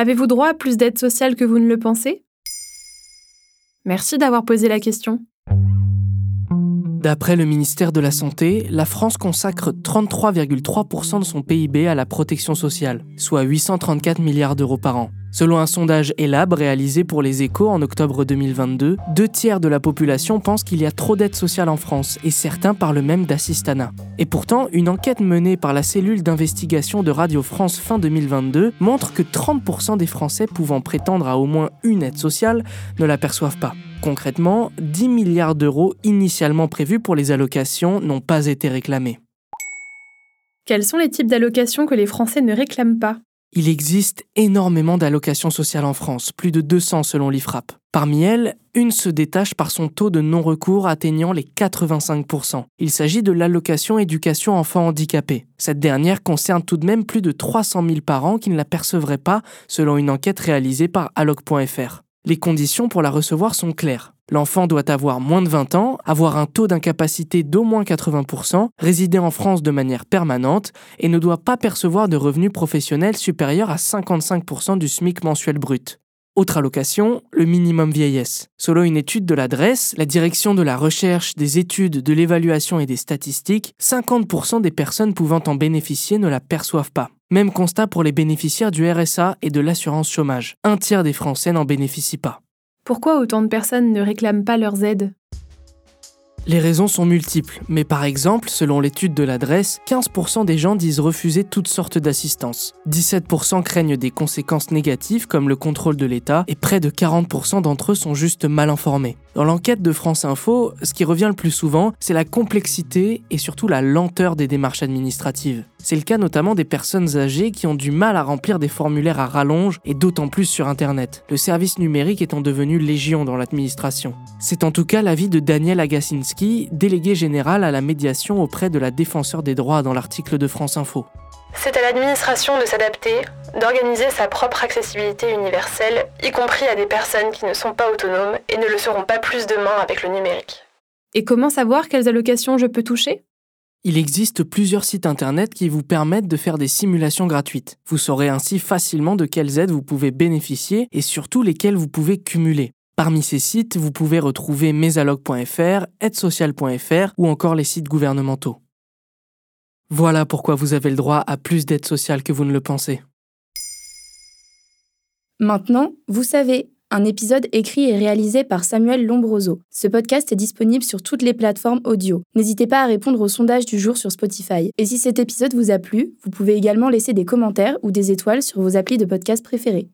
Avez-vous droit à plus d'aide sociale que vous ne le pensez? Merci d'avoir posé la question. D'après le ministère de la Santé, la France consacre 33,3% de son PIB à la protection sociale, soit 834 milliards d'euros par an. Selon un sondage ELAB réalisé pour les échos en octobre 2022, deux tiers de la population pensent qu'il y a trop d'aide sociale en France et certains parlent même d'assistanat. Et pourtant, une enquête menée par la cellule d'investigation de Radio France fin 2022 montre que 30% des Français pouvant prétendre à au moins une aide sociale ne l'aperçoivent pas. Concrètement, 10 milliards d'euros initialement prévus pour les allocations n'ont pas été réclamés. Quels sont les types d'allocations que les Français ne réclament pas? Il existe énormément d'allocations sociales en France, plus de 200 selon l'IFRAP. Parmi elles, une se détache par son taux de non-recours atteignant les 85%. Il s'agit de l'allocation éducation enfants handicapés. Cette dernière concerne tout de même plus de 300 000 parents qui ne la percevraient pas selon une enquête réalisée par alloc.fr. Les conditions pour la recevoir sont claires. L'enfant doit avoir moins de 20 ans, avoir un taux d'incapacité d'au moins 80%, résider en France de manière permanente et ne doit pas percevoir de revenus professionnels supérieurs à 55% du SMIC mensuel brut. Autre allocation, le minimum vieillesse. Selon une étude de l'adresse, la direction de la recherche, des études, de l'évaluation et des statistiques, 50% des personnes pouvant en bénéficier ne la perçoivent pas. Même constat pour les bénéficiaires du RSA et de l'assurance chômage. Un tiers des Français n'en bénéficient pas. Pourquoi autant de personnes ne réclament pas leurs aides? Les raisons sont multiples, mais par exemple, selon l'étude de l'adresse, 15% des gens disent refuser toutes sortes d'assistance. 17% craignent des conséquences négatives comme le contrôle de l'État et près de 40% d'entre eux sont juste mal informés. Dans l'enquête de France Info, ce qui revient le plus souvent, c'est la complexité et surtout la lenteur des démarches administratives. C'est le cas notamment des personnes âgées qui ont du mal à remplir des formulaires à rallonge et d'autant plus sur Internet, le service numérique étant devenu légion dans l'administration. C'est en tout cas l'avis de Daniel Délégué général à la médiation auprès de la défenseur des droits dans l'article de France Info. C'est à l'administration de s'adapter, d'organiser sa propre accessibilité universelle, y compris à des personnes qui ne sont pas autonomes et ne le seront pas plus demain avec le numérique. Et comment savoir quelles allocations je peux toucher? Il existe plusieurs sites internet qui vous permettent de faire des simulations gratuites. Vous saurez ainsi facilement de quelles aides vous pouvez bénéficier et surtout lesquelles vous pouvez cumuler. Parmi ces sites, vous pouvez retrouver mesalog.fr, aidesocial.fr ou encore les sites gouvernementaux. Voilà pourquoi vous avez le droit à plus d'aide sociale que vous ne le pensez. Maintenant, vous savez, un épisode écrit et réalisé par Samuel Lombroso. Ce podcast est disponible sur toutes les plateformes audio. N'hésitez pas à répondre au sondage du jour sur Spotify. Et si cet épisode vous a plu, vous pouvez également laisser des commentaires ou des étoiles sur vos applis de podcast préférés.